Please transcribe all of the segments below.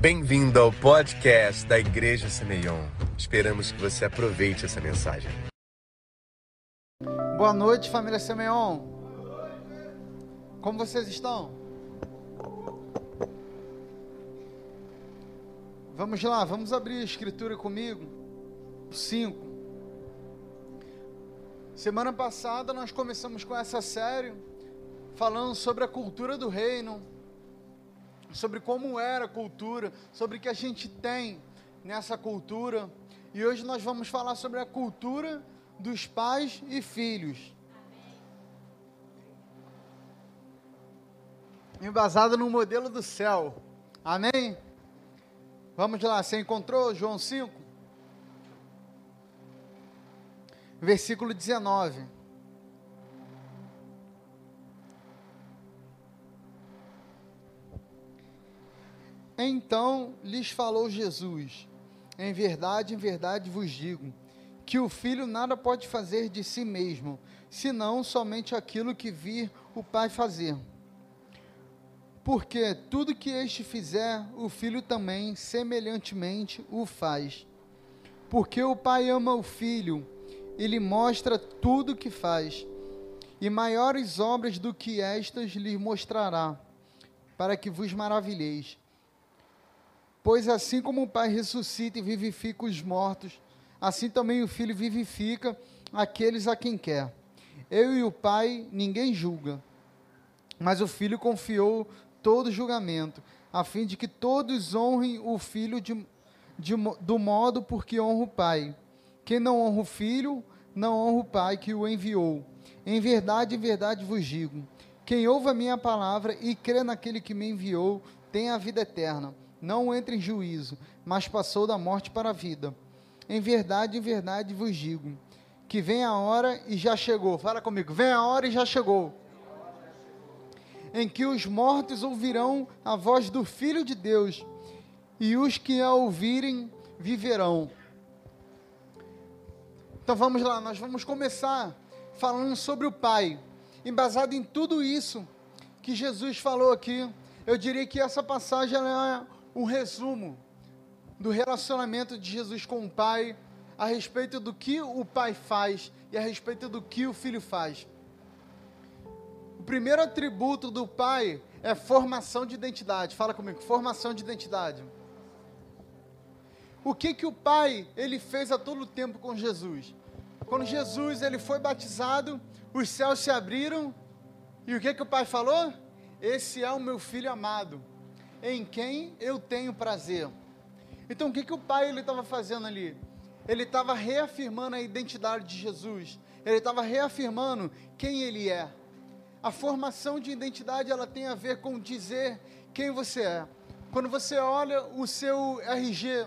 Bem-vindo ao podcast da Igreja Semeion. Esperamos que você aproveite essa mensagem. Boa noite, família Semeion. Como vocês estão? Vamos lá, vamos abrir a escritura comigo. 5. Semana passada nós começamos com essa série falando sobre a cultura do reino, sobre como era a cultura, sobre o que a gente tem nessa cultura. E hoje nós vamos falar sobre a cultura dos pais e filhos. Embasada no modelo do céu. Amém? Vamos lá, você encontrou João 5? Versículo 19. Então lhes falou Jesus: Em verdade, em verdade vos digo, que o filho nada pode fazer de si mesmo, senão somente aquilo que vir o Pai fazer. Porque tudo que este fizer, o filho também semelhantemente o faz. Porque o Pai ama o filho e lhe mostra tudo o que faz, e maiores obras do que estas lhe mostrará, para que vos maravilheis. Pois assim como o Pai ressuscita e vivifica os mortos, assim também o Filho vivifica aqueles a quem quer. Eu e o Pai ninguém julga, mas o Filho confiou todo julgamento, a fim de que todos honrem o Filho de, de, do modo porque honra o Pai. Quem não honra o Filho, não honra o Pai que o enviou. Em verdade, em verdade vos digo: quem ouve a minha palavra e crê naquele que me enviou, tem a vida eterna não entra em juízo, mas passou da morte para a vida. Em verdade, em verdade vos digo, que vem a hora e já chegou. Fala comigo, vem a hora e já chegou. Em que os mortos ouvirão a voz do Filho de Deus, e os que a ouvirem viverão. Então vamos lá, nós vamos começar falando sobre o Pai. Embasado em tudo isso que Jesus falou aqui, eu diria que essa passagem é um resumo do relacionamento de Jesus com o Pai, a respeito do que o Pai faz e a respeito do que o Filho faz. O primeiro atributo do Pai é formação de identidade. Fala comigo, formação de identidade. O que que o Pai ele fez a todo tempo com Jesus? Quando Jesus ele foi batizado, os céus se abriram e o que que o Pai falou? Esse é o meu filho amado em quem eu tenho prazer. Então, o que, que o pai ele estava fazendo ali? Ele estava reafirmando a identidade de Jesus. Ele estava reafirmando quem ele é. A formação de identidade ela tem a ver com dizer quem você é. Quando você olha o seu RG,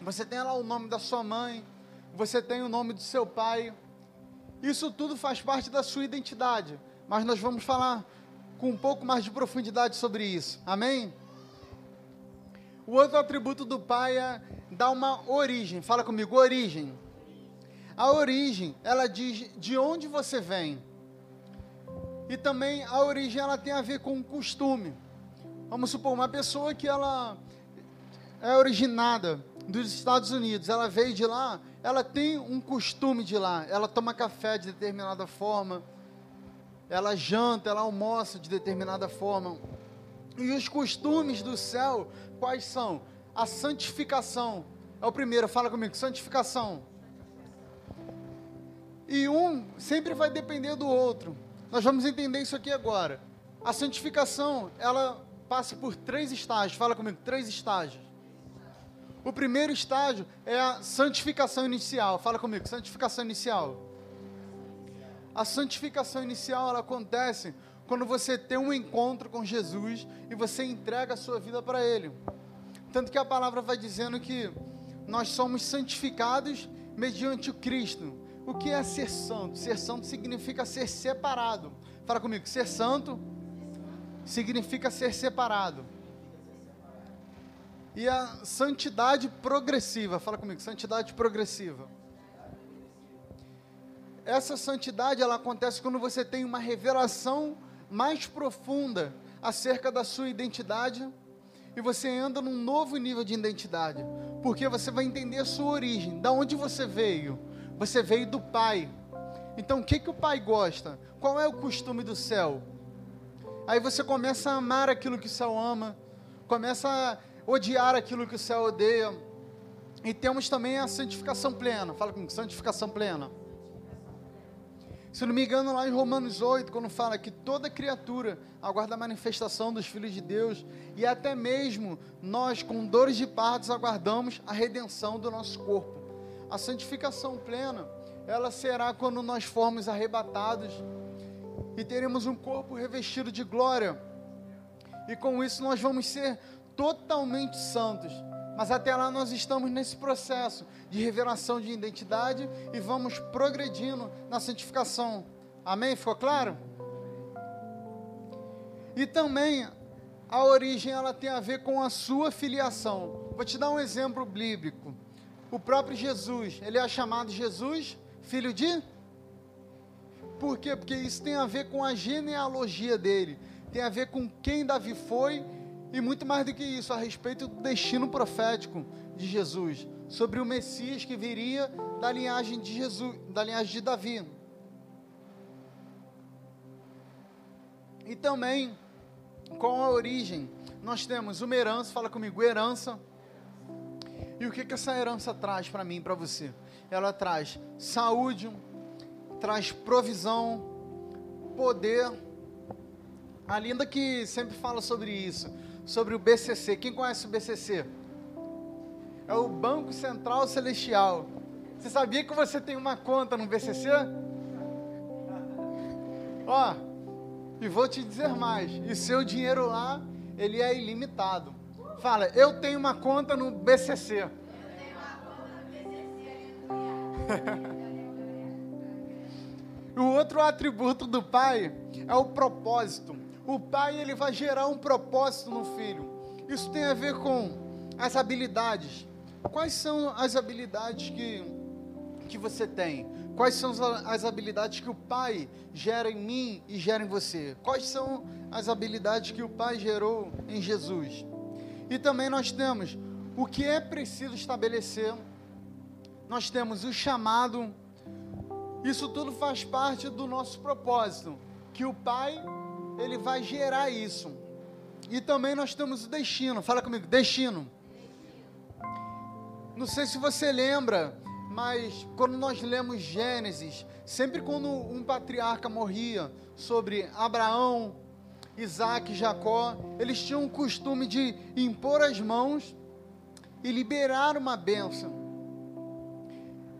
você tem lá o nome da sua mãe, você tem o nome do seu pai. Isso tudo faz parte da sua identidade. Mas nós vamos falar com um pouco mais de profundidade sobre isso. Amém? O outro atributo do pai é dar uma origem. Fala comigo, origem. A origem, ela diz de onde você vem. E também a origem ela tem a ver com o costume. Vamos supor uma pessoa que ela é originada dos Estados Unidos, ela veio de lá, ela tem um costume de lá, ela toma café de determinada forma, ela janta, ela almoça de determinada forma. E os costumes do céu, quais são? A santificação. É o primeiro, fala comigo, santificação. E um sempre vai depender do outro. Nós vamos entender isso aqui agora. A santificação, ela passa por três estágios. Fala comigo, três estágios. O primeiro estágio é a santificação inicial. Fala comigo, santificação inicial. A santificação inicial ela acontece quando você tem um encontro com Jesus e você entrega a sua vida para Ele. Tanto que a palavra vai dizendo que nós somos santificados mediante o Cristo. O que é ser santo? Ser santo significa ser separado. Fala comigo, ser santo significa ser separado. E a santidade progressiva, fala comigo, santidade progressiva. Essa santidade ela acontece quando você tem uma revelação mais profunda acerca da sua identidade e você anda num novo nível de identidade, porque você vai entender a sua origem, da onde você veio. Você veio do Pai. Então, o que que o Pai gosta? Qual é o costume do céu? Aí você começa a amar aquilo que o céu ama, começa a odiar aquilo que o céu odeia. E temos também a santificação plena. Fala comigo, santificação plena. Se não me engano, lá em Romanos 8, quando fala que toda criatura aguarda a manifestação dos filhos de Deus, e até mesmo nós, com dores de partos, aguardamos a redenção do nosso corpo. A santificação plena, ela será quando nós formos arrebatados e teremos um corpo revestido de glória, e com isso nós vamos ser totalmente santos mas até lá nós estamos nesse processo de revelação de identidade e vamos progredindo na santificação. Amém? Ficou claro? E também a origem ela tem a ver com a sua filiação. Vou te dar um exemplo bíblico. O próprio Jesus, ele é chamado Jesus, filho de Por quê? Porque isso tem a ver com a genealogia dele, tem a ver com quem Davi foi e muito mais do que isso, a respeito do destino profético de Jesus, sobre o Messias que viria da linhagem de Jesus, da linhagem de Davi. E também com a origem, nós temos uma herança, fala comigo, herança. E o que que essa herança traz para mim, para você? Ela traz saúde, traz provisão, poder. A Linda que sempre fala sobre isso sobre o BCC. Quem conhece o BCC? É o Banco Central Celestial. Você sabia que você tem uma conta no BCC? Ó, e vou te dizer mais: e seu dinheiro lá, ele é ilimitado. Fala, eu tenho uma conta no BCC. Eu tenho uma conta no BCC. o outro atributo do Pai é o propósito o pai ele vai gerar um propósito no filho. Isso tem a ver com as habilidades. Quais são as habilidades que, que você tem? Quais são as habilidades que o pai gera em mim e gera em você? Quais são as habilidades que o pai gerou em Jesus? E também nós temos o que é preciso estabelecer. Nós temos o chamado. Isso tudo faz parte do nosso propósito, que o pai ele vai gerar isso. E também nós temos o destino. Fala comigo, destino. Não sei se você lembra, mas quando nós lemos Gênesis, sempre quando um patriarca morria, sobre Abraão, Isaac e Jacó, eles tinham o costume de impor as mãos e liberar uma bênção.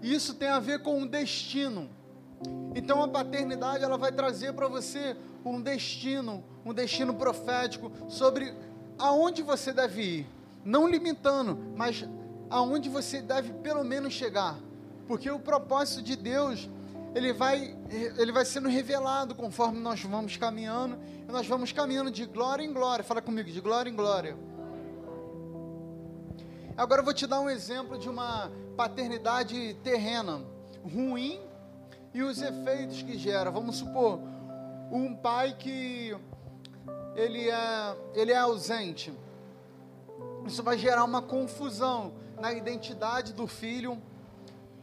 Isso tem a ver com o destino. Então a paternidade ela vai trazer para você um destino, um destino profético sobre aonde você deve ir, não limitando, mas aonde você deve pelo menos chegar, porque o propósito de Deus ele vai ele vai sendo revelado conforme nós vamos caminhando, e nós vamos caminhando de glória em glória. Fala comigo, de glória em glória. Agora eu vou te dar um exemplo de uma paternidade terrena ruim e os efeitos que gera. Vamos supor, um pai que ele é, ele é ausente. Isso vai gerar uma confusão na identidade do filho.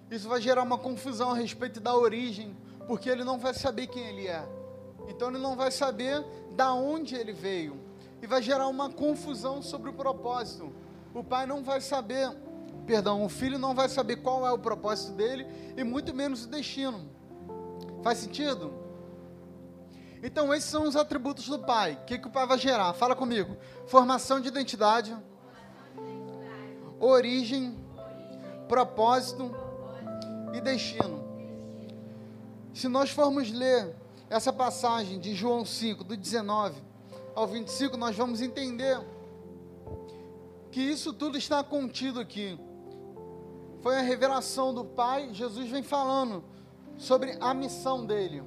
Isso vai gerar uma confusão a respeito da origem, porque ele não vai saber quem ele é. Então ele não vai saber da onde ele veio. E vai gerar uma confusão sobre o propósito. O pai não vai saber, perdão, o filho não vai saber qual é o propósito dele e muito menos o destino. Faz sentido? Então, esses são os atributos do pai. O que, que o pai vai gerar? Fala comigo. Formação de identidade, origem, propósito e destino. Se nós formos ler essa passagem de João 5, do 19 ao 25, nós vamos entender que isso tudo está contido aqui. Foi a revelação do Pai, Jesus vem falando sobre a missão dele.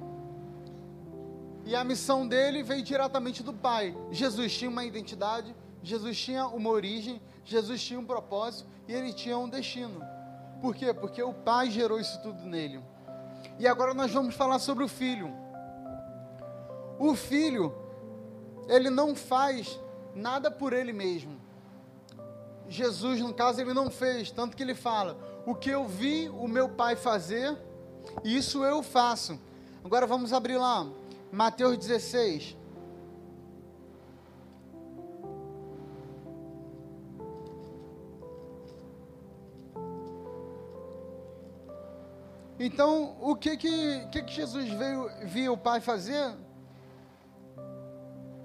E a missão dele veio diretamente do Pai. Jesus tinha uma identidade, Jesus tinha uma origem, Jesus tinha um propósito e ele tinha um destino. Por quê? Porque o Pai gerou isso tudo nele. E agora nós vamos falar sobre o filho. O filho, ele não faz nada por ele mesmo. Jesus, no caso, ele não fez, tanto que ele fala: O que eu vi o meu pai fazer, isso eu faço. Agora vamos abrir lá, Mateus 16. Então, o que que, que, que Jesus veio, via o Pai fazer?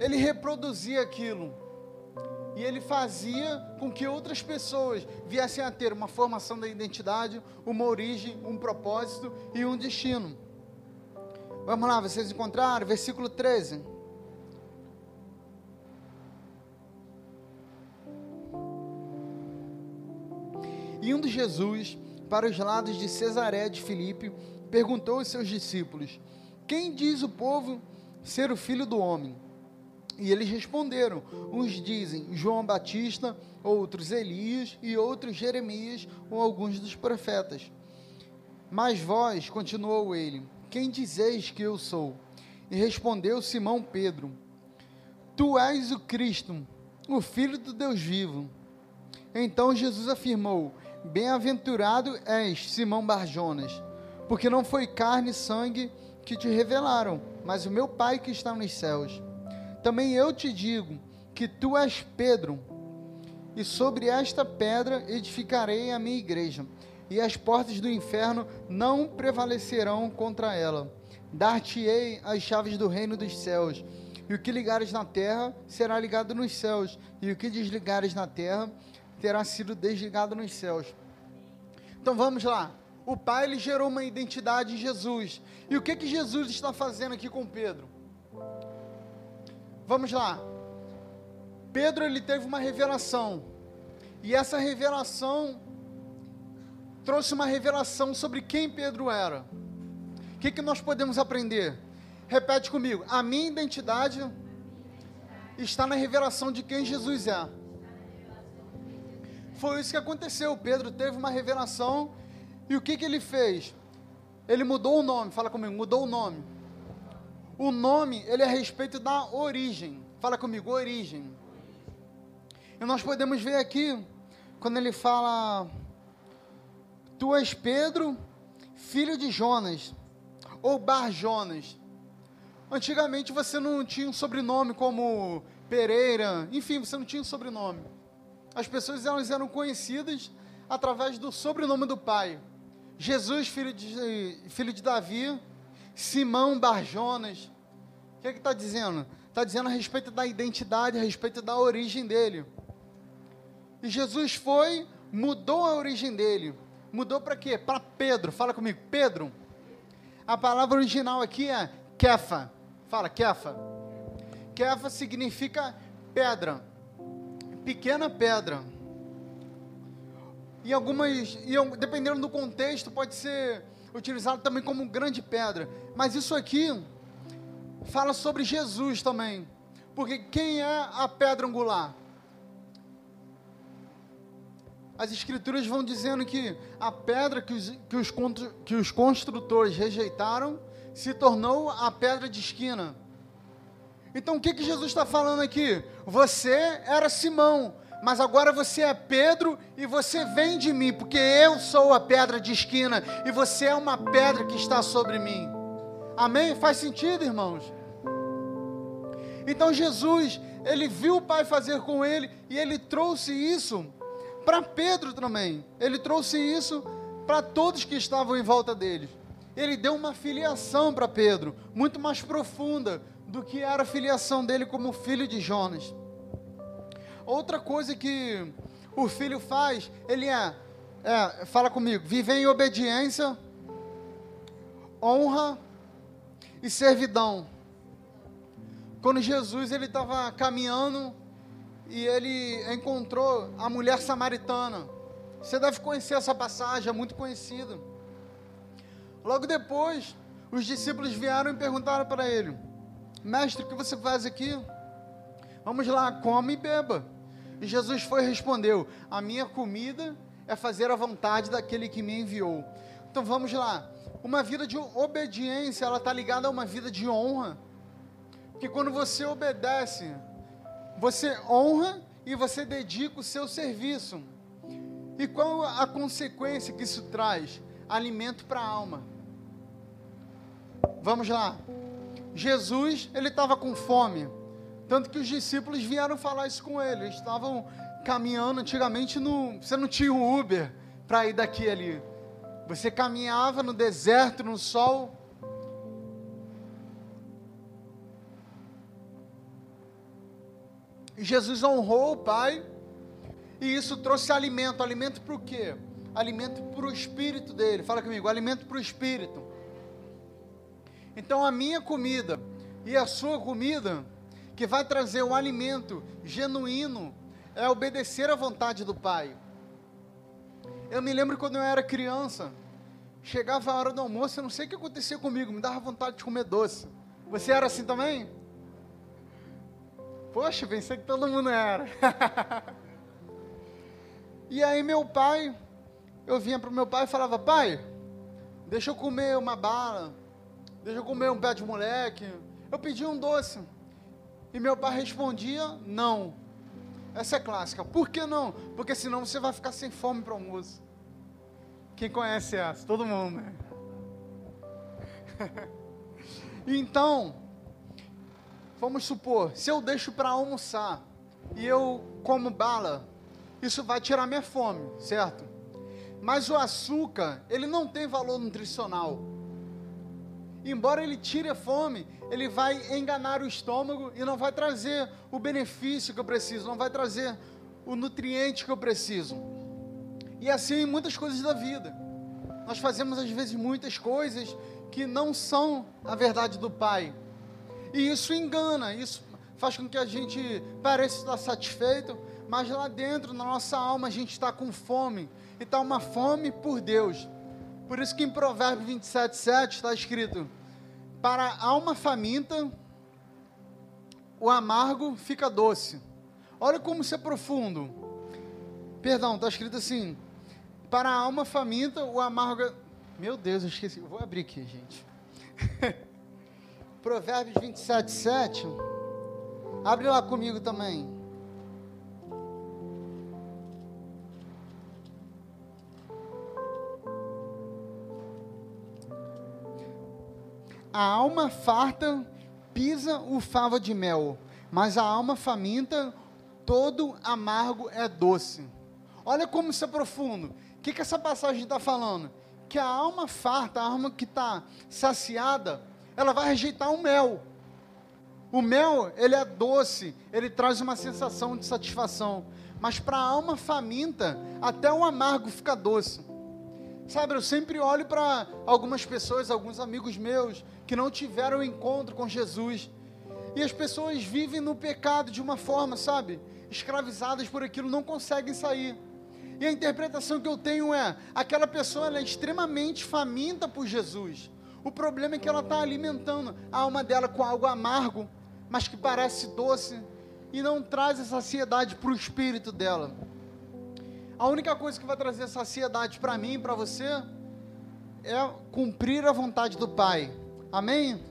Ele reproduzia aquilo. E ele fazia com que outras pessoas viessem a ter uma formação da identidade, uma origem, um propósito e um destino. Vamos lá, vocês encontraram? Versículo 13. Indo Jesus para os lados de Cesaré de Filipe, perguntou aos seus discípulos: Quem diz o povo ser o filho do homem? E eles responderam: Uns dizem João Batista, outros Elias e outros Jeremias ou alguns dos profetas. Mas vós, continuou ele, quem dizeis que eu sou? E respondeu Simão Pedro: Tu és o Cristo, o Filho do Deus vivo. Então Jesus afirmou: Bem-aventurado és, Simão Barjonas, porque não foi carne e sangue que te revelaram, mas o meu Pai que está nos céus. Também eu te digo que tu és Pedro, e sobre esta pedra edificarei a minha igreja, e as portas do inferno não prevalecerão contra ela. Dar-te-ei as chaves do reino dos céus, e o que ligares na terra será ligado nos céus, e o que desligares na terra terá sido desligado nos céus. Então vamos lá. O Pai ele gerou uma identidade em Jesus. E o que que Jesus está fazendo aqui com Pedro? Vamos lá. Pedro ele teve uma revelação. E essa revelação trouxe uma revelação sobre quem Pedro era. O que, que nós podemos aprender? Repete comigo. A minha identidade está na revelação de quem Jesus é. Foi isso que aconteceu. Pedro teve uma revelação e o que, que ele fez? Ele mudou o nome. Fala comigo, mudou o nome. O nome, ele é a respeito da origem. Fala comigo, origem. E nós podemos ver aqui, quando ele fala: Tu és Pedro, filho de Jonas, ou Bar Jonas. Antigamente você não tinha um sobrenome como Pereira, enfim, você não tinha um sobrenome as pessoas elas eram conhecidas através do sobrenome do pai. Jesus, filho de, filho de Davi, Simão Barjonas. O que é está dizendo? Está dizendo a respeito da identidade, a respeito da origem dele. E Jesus foi, mudou a origem dele. Mudou para quê? Para Pedro. Fala comigo, Pedro. A palavra original aqui é Kefa. Fala, Kefa. Kefa significa pedra pequena pedra. E algumas, e dependendo do contexto, pode ser utilizado também como grande pedra. Mas isso aqui fala sobre Jesus também. Porque quem é a pedra angular? As escrituras vão dizendo que a pedra que os, que os, que os construtores rejeitaram se tornou a pedra de esquina. Então o que, que Jesus está falando aqui? Você era Simão, mas agora você é Pedro e você vem de mim, porque eu sou a pedra de esquina e você é uma pedra que está sobre mim. Amém? Faz sentido, irmãos? Então Jesus, ele viu o Pai fazer com ele e ele trouxe isso para Pedro também. Ele trouxe isso para todos que estavam em volta dele. Ele deu uma filiação para Pedro, muito mais profunda, do que era a filiação dele como filho de Jonas. Outra coisa que o filho faz, ele é, é fala comigo, viver em obediência, honra e servidão. Quando Jesus ele estava caminhando e ele encontrou a mulher samaritana. Você deve conhecer essa passagem, é muito conhecida. Logo depois, os discípulos vieram e perguntaram para ele: Mestre, o que você faz aqui? Vamos lá, come e beba. E Jesus foi e respondeu: A minha comida é fazer a vontade daquele que me enviou. Então vamos lá. Uma vida de obediência, ela está ligada a uma vida de honra. Porque quando você obedece, você honra e você dedica o seu serviço. E qual a consequência que isso traz? Alimento para a alma. Vamos lá. Jesus, ele estava com fome. Tanto que os discípulos vieram falar isso com ele. Eles estavam caminhando antigamente no, você não tinha o Uber para ir daqui ali. Você caminhava no deserto, no sol. E Jesus honrou o Pai. E isso trouxe alimento. Alimento para o quê? Alimento para o espírito dele. Fala comigo, alimento para o espírito. Então a minha comida e a sua comida, que vai trazer o alimento genuíno, é obedecer à vontade do Pai. Eu me lembro quando eu era criança, chegava a hora do almoço, eu não sei o que acontecia comigo, me dava vontade de comer doce. Você era assim também? Poxa, pensei que todo mundo era. e aí meu pai, eu vinha para o meu pai e falava, pai, deixa eu comer uma bala, deixa eu comer um pé de moleque. Eu pedia um doce. E meu pai respondia, não. Essa é clássica. Por que não? Porque senão você vai ficar sem fome para o almoço. Quem conhece essa? Todo mundo, né? então, vamos supor, se eu deixo para almoçar e eu como bala, isso vai tirar minha fome, certo? Mas o açúcar, ele não tem valor nutricional embora ele tire a fome, ele vai enganar o estômago e não vai trazer o benefício que eu preciso, não vai trazer o nutriente que eu preciso. E assim em muitas coisas da vida. Nós fazemos às vezes muitas coisas que não são a verdade do Pai. E isso engana, isso faz com que a gente pareça estar satisfeito, mas lá dentro, na nossa alma, a gente está com fome. E está uma fome por Deus. Por isso que em Provérbios 27, 7 está escrito: Para a alma faminta, o amargo fica doce. Olha como isso é profundo. Perdão, está escrito assim: Para a alma faminta, o amargo. É... Meu Deus, eu esqueci. vou abrir aqui, gente. Provérbios 27, 7. Abre lá comigo também. A alma farta pisa o favo de mel, mas a alma faminta, todo amargo é doce. Olha como isso é profundo. O que, que essa passagem está falando? Que a alma farta, a alma que está saciada, ela vai rejeitar o mel. O mel, ele é doce, ele traz uma sensação de satisfação. Mas para a alma faminta, até o amargo fica doce. Sabe, eu sempre olho para algumas pessoas, alguns amigos meus, que não tiveram encontro com Jesus. E as pessoas vivem no pecado de uma forma, sabe? Escravizadas por aquilo, não conseguem sair. E a interpretação que eu tenho é: aquela pessoa é extremamente faminta por Jesus. O problema é que ela está alimentando a alma dela com algo amargo, mas que parece doce, e não traz a saciedade para o espírito dela. A única coisa que vai trazer saciedade para mim e para você é cumprir a vontade do Pai. Amém?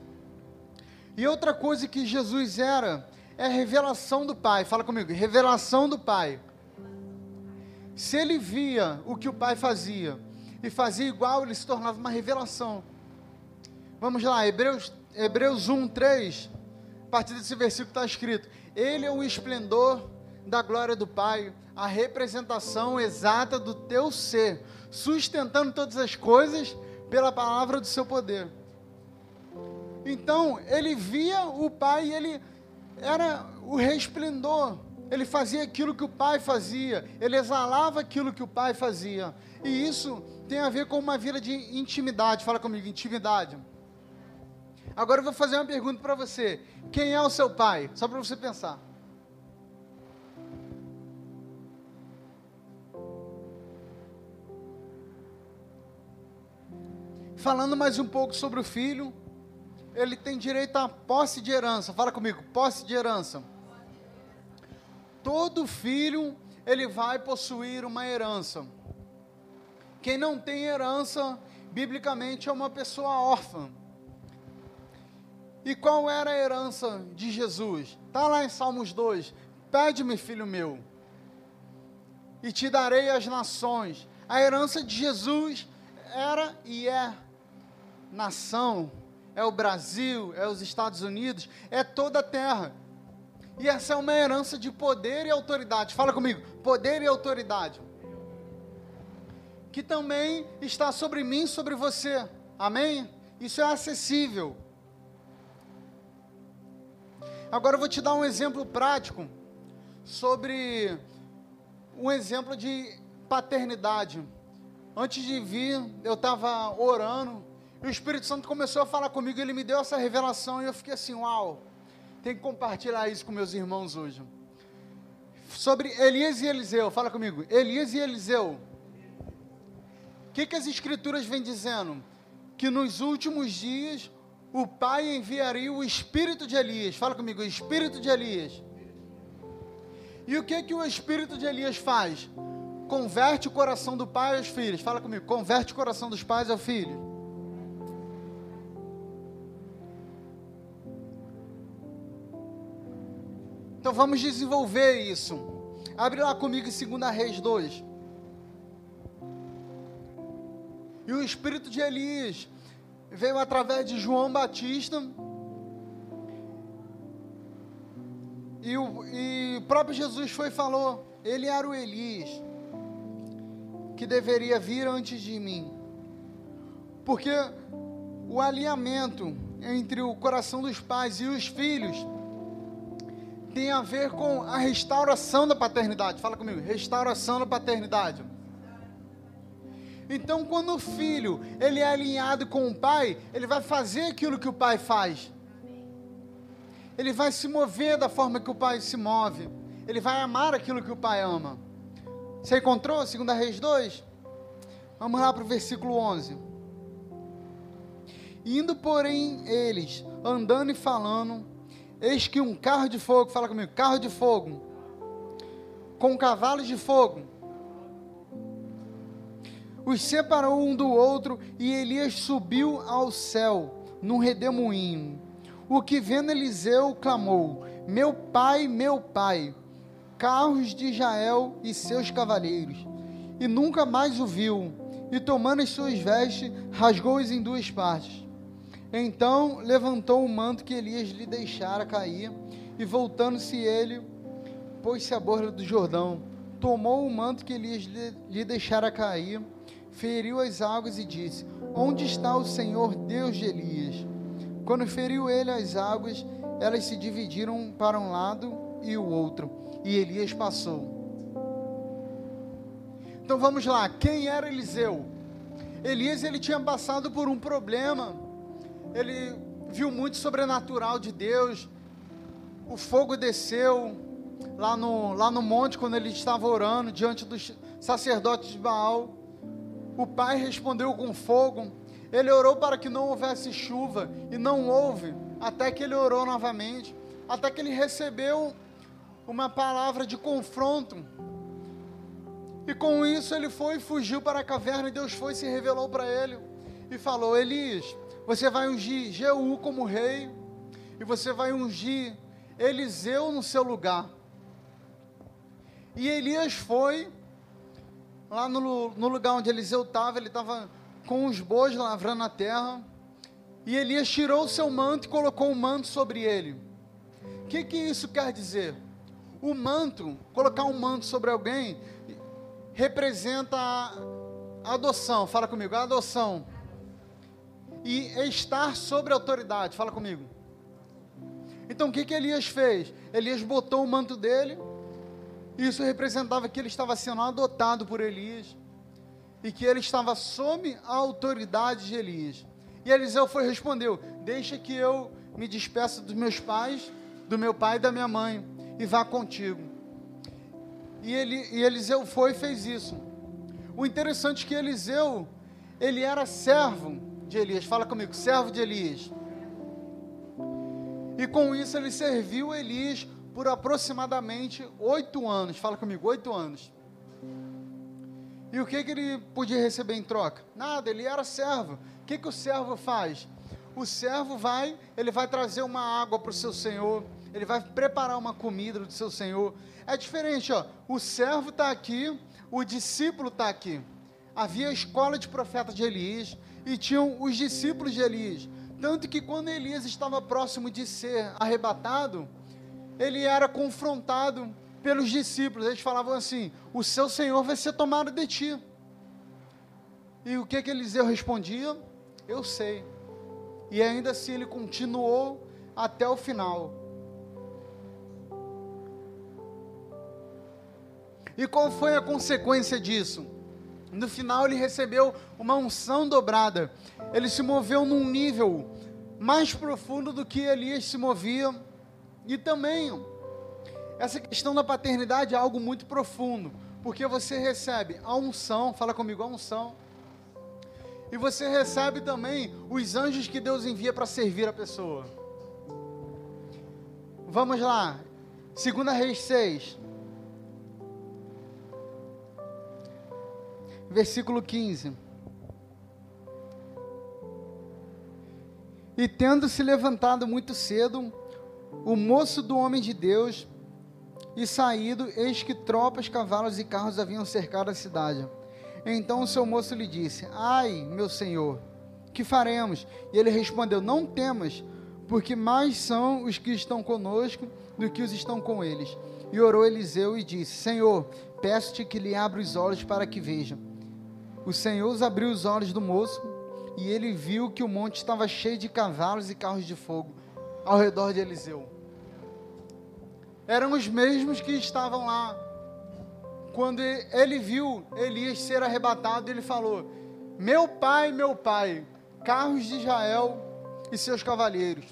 E outra coisa que Jesus era é revelação do Pai. Fala comigo, revelação do Pai. Se ele via o que o Pai fazia e fazia igual, ele se tornava uma revelação. Vamos lá, Hebreus, Hebreus 1, 3. A partir desse versículo está escrito: Ele é o esplendor da glória do Pai a representação exata do teu ser, sustentando todas as coisas pela palavra do seu poder. Então, ele via o Pai, ele era o resplendor, ele fazia aquilo que o Pai fazia, ele exalava aquilo que o Pai fazia. E isso tem a ver com uma vida de intimidade. Fala comigo, intimidade. Agora eu vou fazer uma pergunta para você: quem é o seu pai? Só para você pensar. Falando mais um pouco sobre o filho, ele tem direito à posse de herança. Fala comigo, posse de herança. Todo filho, ele vai possuir uma herança. Quem não tem herança, biblicamente, é uma pessoa órfã. E qual era a herança de Jesus? Está lá em Salmos 2. Pede-me, filho meu, e te darei as nações. A herança de Jesus era e é nação, é o Brasil, é os Estados Unidos, é toda a terra. E essa é uma herança de poder e autoridade. Fala comigo, poder e autoridade. Que também está sobre mim sobre você. Amém? Isso é acessível. Agora eu vou te dar um exemplo prático sobre um exemplo de paternidade. Antes de vir, eu estava orando e o Espírito Santo começou a falar comigo. Ele me deu essa revelação e eu fiquei assim: Uau, tem que compartilhar isso com meus irmãos hoje. Sobre Elias e Eliseu, fala comigo. Elias e Eliseu. O que, que as Escrituras vêm dizendo? Que nos últimos dias o Pai enviaria o espírito de Elias. Fala comigo, o espírito de Elias e o que que o espírito de Elias faz? Converte o coração do pai aos filhos. Fala comigo, converte o coração dos pais ao filho. Então vamos desenvolver isso. Abre lá comigo em 2 Reis 2. E o espírito de Elias veio através de João Batista E o e próprio Jesus foi e falou: Ele era o Elias que deveria vir antes de mim. Porque o alinhamento entre o coração dos pais e os filhos tem a ver com a restauração da paternidade. Fala comigo, restauração da paternidade. Então, quando o filho ele é alinhado com o pai, ele vai fazer aquilo que o pai faz ele vai se mover da forma que o pai se move. Ele vai amar aquilo que o pai ama. Você encontrou 2 Reis 2? Vamos lá para o versículo 11. Indo, porém, eles, andando e falando, eis que um carro de fogo, fala comigo, carro de fogo, com cavalos de fogo, os separou um do outro, e Elias subiu ao céu, num redemoinho o que vendo Eliseu clamou: Meu pai, meu pai, carros de Israel e seus cavaleiros. E nunca mais o viu. E tomando as suas vestes, rasgou-as em duas partes. Então levantou o manto que Elias lhe deixara cair, e voltando-se ele, pôs-se à borda do Jordão, tomou o manto que Elias lhe, deixara cair, feriu as águas e disse: Onde está o Senhor Deus de Elias? Quando feriu ele as águas, elas se dividiram para um lado e o outro, e Elias passou. Então vamos lá, quem era Eliseu? Elias ele tinha passado por um problema. Ele viu muito sobrenatural de Deus. O fogo desceu lá no, lá no monte quando ele estava orando diante dos sacerdotes de Baal. O pai respondeu com fogo. Ele orou para que não houvesse chuva e não houve, até que ele orou novamente, até que ele recebeu uma palavra de confronto. E com isso ele foi e fugiu para a caverna e Deus foi e se revelou para ele e falou: Elias, você vai ungir Jeú como rei e você vai ungir Eliseu no seu lugar. E Elias foi lá no, no lugar onde Eliseu estava, ele estava com os bois lavrando a terra. E Elias tirou o seu manto e colocou o manto sobre ele. O que, que isso quer dizer? O manto, colocar um manto sobre alguém, representa a adoção. Fala comigo, a adoção. E estar sobre a autoridade. Fala comigo. Então o que, que Elias fez? Elias botou o manto dele. Isso representava que ele estava sendo adotado por Elias e que ele estava sob a autoridade de Elias. E Eliseu foi respondeu: Deixa que eu me despeça dos meus pais, do meu pai e da minha mãe, e vá contigo. E, ele, e Eliseu foi e fez isso. O interessante é que Eliseu, ele era servo de Elias. Fala comigo, servo de Elias. E com isso ele serviu Elias por aproximadamente oito anos. Fala comigo, oito anos. E o que, que ele podia receber em troca? Nada, ele era servo. O que, que o servo faz? O servo vai, ele vai trazer uma água para o seu senhor, ele vai preparar uma comida do seu Senhor. É diferente, ó. O servo está aqui, o discípulo está aqui. Havia a escola de profeta de Elias e tinham os discípulos de Elias. Tanto que quando Elias estava próximo de ser arrebatado, ele era confrontado pelos discípulos. Eles falavam assim: O seu Senhor vai ser tomado de ti. E o que que Eliseu respondia? Eu sei. E ainda assim ele continuou até o final. E qual foi a consequência disso? No final ele recebeu uma unção dobrada. Ele se moveu num nível mais profundo do que Elias se movia. E também essa questão da paternidade é algo muito profundo, porque você recebe a unção, fala comigo, a unção. E você recebe também os anjos que Deus envia para servir a pessoa. Vamos lá. 2 Reis 6. Versículo 15. E tendo se levantado muito cedo, o moço do homem de Deus, e saído, eis que tropas, cavalos e carros haviam cercado a cidade. Então o seu moço lhe disse: Ai, meu senhor, que faremos? E ele respondeu: Não temas, porque mais são os que estão conosco do que os estão com eles. E orou Eliseu e disse: Senhor, peço-te que lhe abra os olhos para que veja. O Senhor abriu os olhos do moço, e ele viu que o monte estava cheio de cavalos e carros de fogo ao redor de Eliseu. Eram os mesmos que estavam lá quando ele viu Elias ser arrebatado, ele falou: Meu pai, meu pai, carros de Israel e seus cavaleiros.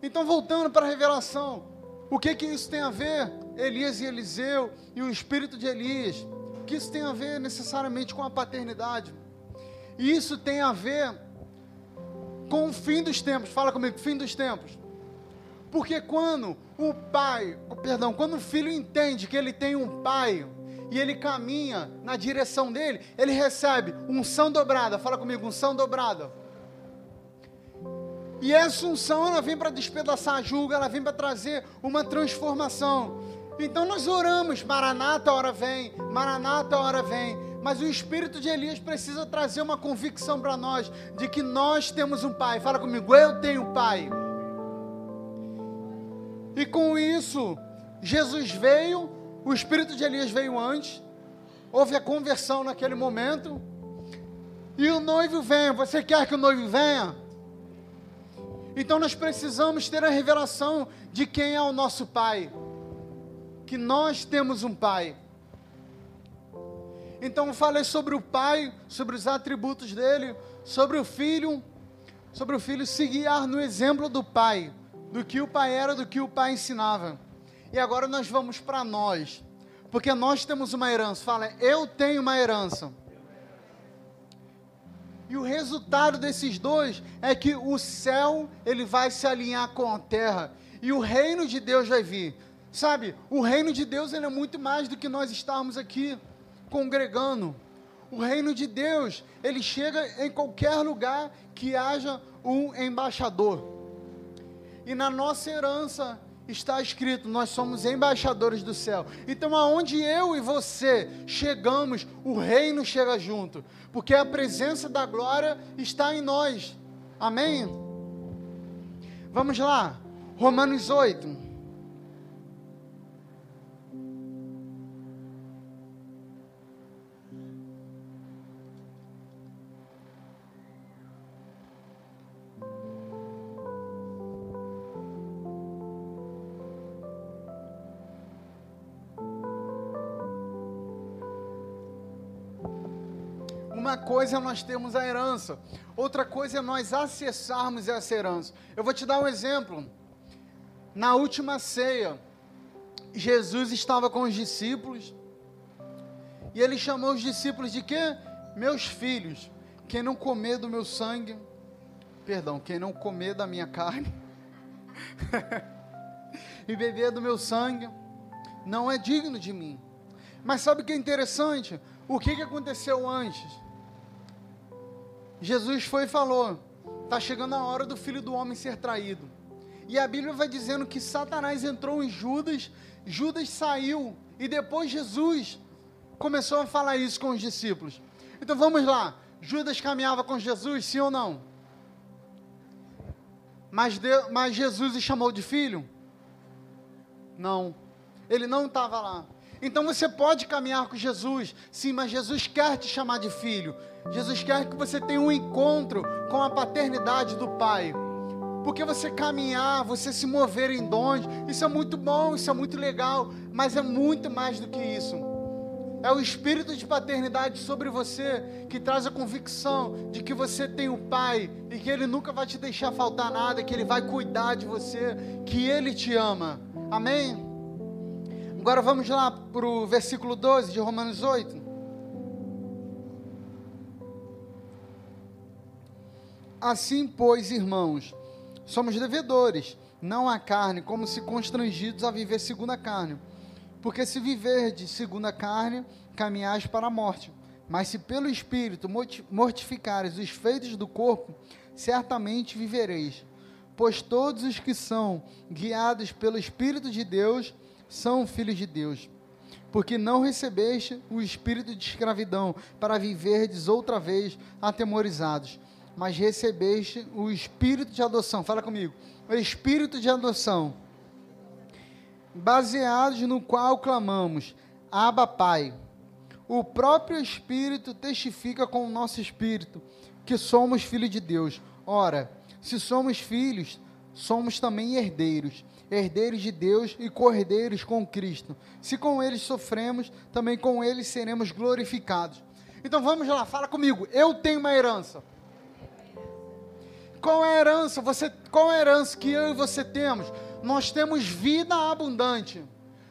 Então, voltando para a revelação, o que que isso tem a ver? Elias e Eliseu e o espírito de Elias. Que isso tem a ver necessariamente com a paternidade? E isso tem a ver com o fim dos tempos. Fala comigo, fim dos tempos. Porque quando o pai, perdão, quando o filho entende que ele tem um pai, e ele caminha na direção dele, ele recebe unção dobrada. Fala comigo, unção dobrada. E essa unção, ela vem para despedaçar a julga, ela vem para trazer uma transformação. Então nós oramos, Maranata, hora vem, Maranata, hora vem. Mas o espírito de Elias precisa trazer uma convicção para nós de que nós temos um pai. Fala comigo, eu tenho pai. E com isso, Jesus veio, o espírito de Elias veio antes, houve a conversão naquele momento, e o noivo vem. Você quer que o noivo venha? Então nós precisamos ter a revelação de quem é o nosso Pai, que nós temos um Pai. Então falei sobre o Pai, sobre os atributos dele, sobre o Filho, sobre o Filho se guiar no exemplo do Pai, do que o Pai era, do que o Pai ensinava. E agora nós vamos para nós. Porque nós temos uma herança. Fala, eu tenho uma herança. E o resultado desses dois é que o céu ele vai se alinhar com a terra e o reino de Deus vai vir. Sabe? O reino de Deus ele é muito mais do que nós estarmos aqui congregando. O reino de Deus, ele chega em qualquer lugar que haja um embaixador. E na nossa herança está escrito: nós somos embaixadores do céu. Então, aonde eu e você chegamos, o reino chega junto, porque a presença da glória está em nós. Amém? Vamos lá, Romanos 8. Coisa é nós termos a herança, outra coisa é nós acessarmos essa herança. Eu vou te dar um exemplo. Na última ceia, Jesus estava com os discípulos e ele chamou os discípulos de quê? Meus filhos. Quem não comer do meu sangue, perdão, quem não comer da minha carne e beber do meu sangue, não é digno de mim. Mas sabe o que é interessante? O que, que aconteceu antes? Jesus foi e falou: está chegando a hora do filho do homem ser traído. E a Bíblia vai dizendo que Satanás entrou em Judas, Judas saiu, e depois Jesus começou a falar isso com os discípulos. Então vamos lá. Judas caminhava com Jesus, sim ou não? Mas, de, mas Jesus o chamou de filho? Não. Ele não estava lá. Então você pode caminhar com Jesus, sim, mas Jesus quer te chamar de filho. Jesus quer que você tenha um encontro com a paternidade do Pai. Porque você caminhar, você se mover em dons, isso é muito bom, isso é muito legal, mas é muito mais do que isso. É o espírito de paternidade sobre você que traz a convicção de que você tem o Pai e que Ele nunca vai te deixar faltar nada, que Ele vai cuidar de você, que Ele te ama. Amém? Agora vamos lá para o versículo 12 de Romanos 8. Assim, pois, irmãos, somos devedores, não à carne, como se constrangidos a viver segundo a carne. Porque se viver de segundo a carne, caminhais para a morte. Mas se pelo Espírito mortificares os feitos do corpo, certamente vivereis. Pois todos os que são guiados pelo Espírito de Deus são filhos de Deus. Porque não recebeste o espírito de escravidão para viverdes outra vez atemorizados, mas recebeste o espírito de adoção. Fala comigo. O espírito de adoção, baseados no qual clamamos: Abba, Pai. O próprio Espírito testifica com o nosso espírito que somos filhos de Deus. Ora, se somos filhos, somos também herdeiros herdeiros de Deus e cordeiros com Cristo. Se com eles sofremos, também com eles seremos glorificados. Então vamos lá, fala comigo. Eu tenho uma herança. Qual é a herança? Você, qual é a herança que eu e você temos? Nós temos vida abundante.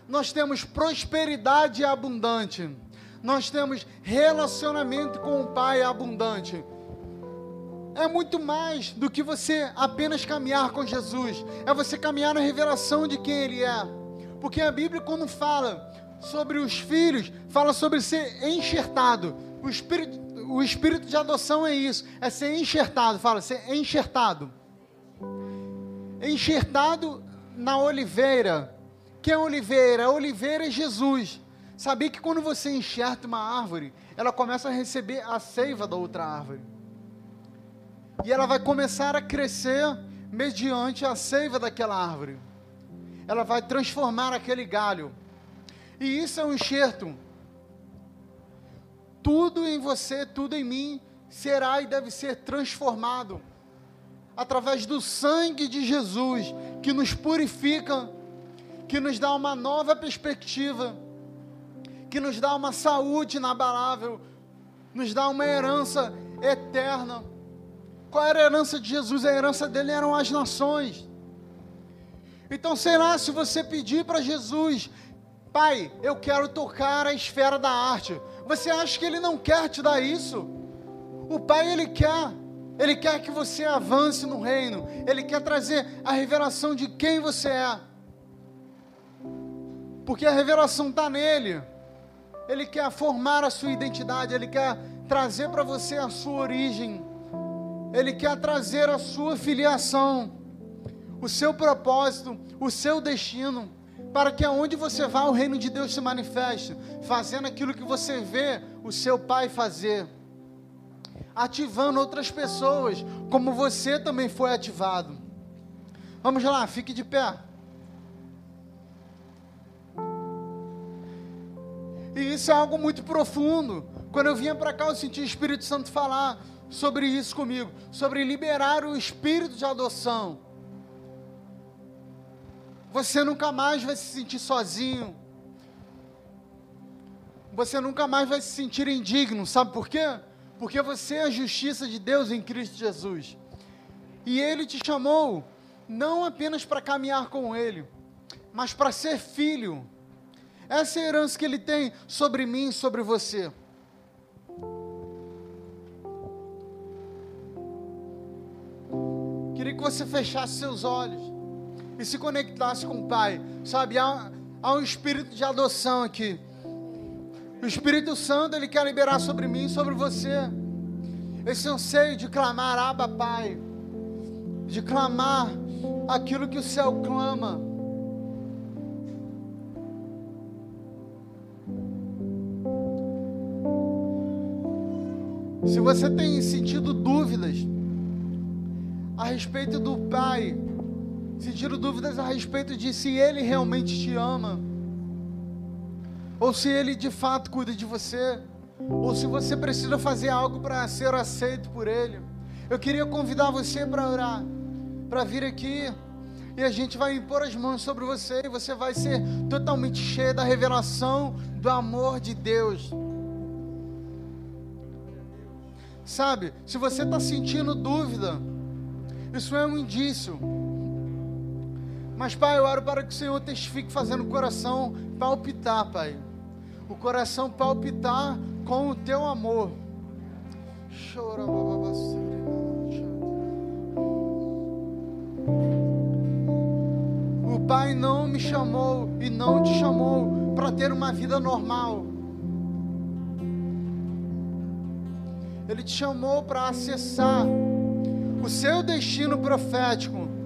Nós temos prosperidade abundante. Nós temos relacionamento com o Pai abundante é muito mais do que você apenas caminhar com Jesus, é você caminhar na revelação de quem Ele é. Porque a Bíblia, quando fala sobre os filhos, fala sobre ser enxertado. O espírito, o espírito de adoção é isso, é ser enxertado. Fala, ser enxertado. Enxertado na oliveira. Quem é oliveira? A oliveira é Jesus. Sabia que quando você enxerta uma árvore, ela começa a receber a seiva da outra árvore e ela vai começar a crescer mediante a seiva daquela árvore. Ela vai transformar aquele galho. E isso é um enxerto. Tudo em você, tudo em mim será e deve ser transformado através do sangue de Jesus, que nos purifica, que nos dá uma nova perspectiva, que nos dá uma saúde inabalável, nos dá uma herança eterna. Qual era a herança de Jesus? A herança dele eram as nações. Então, sei lá, se você pedir para Jesus, Pai, eu quero tocar a esfera da arte, você acha que ele não quer te dar isso? O Pai, ele quer. Ele quer que você avance no reino. Ele quer trazer a revelação de quem você é. Porque a revelação está nele. Ele quer formar a sua identidade. Ele quer trazer para você a sua origem. Ele quer trazer a sua filiação, o seu propósito, o seu destino, para que aonde você vá, o reino de Deus se manifeste, fazendo aquilo que você vê o seu pai fazer, ativando outras pessoas, como você também foi ativado. Vamos lá, fique de pé. E isso é algo muito profundo. Quando eu vinha para cá, eu senti o Espírito Santo falar sobre isso comigo, sobre liberar o espírito de adoção. Você nunca mais vai se sentir sozinho. Você nunca mais vai se sentir indigno, sabe por quê? Porque você é a justiça de Deus em Cristo Jesus. E Ele te chamou não apenas para caminhar com Ele, mas para ser filho. Essa é a herança que Ele tem sobre mim e sobre você. Que você fechasse seus olhos e se conectasse com o Pai. Sabe, há, há um espírito de adoção aqui. O Espírito Santo, Ele quer liberar sobre mim sobre você. Esse anseio de clamar, Abba Pai. De clamar aquilo que o céu clama. Se você tem sentido dúvidas respeito do Pai, sentido dúvidas a respeito de se Ele realmente te ama, ou se Ele de fato cuida de você, ou se você precisa fazer algo para ser aceito por Ele, eu queria convidar você para orar, para vir aqui e a gente vai impor as mãos sobre você e você vai ser totalmente cheio da revelação do amor de Deus. Sabe, se você está sentindo dúvida, isso é um indício. Mas, Pai, eu oro para que o Senhor testifique fazendo o coração palpitar, Pai. O coração palpitar com o teu amor. Chora, O Pai não me chamou e não te chamou para ter uma vida normal. Ele te chamou para acessar o seu destino profético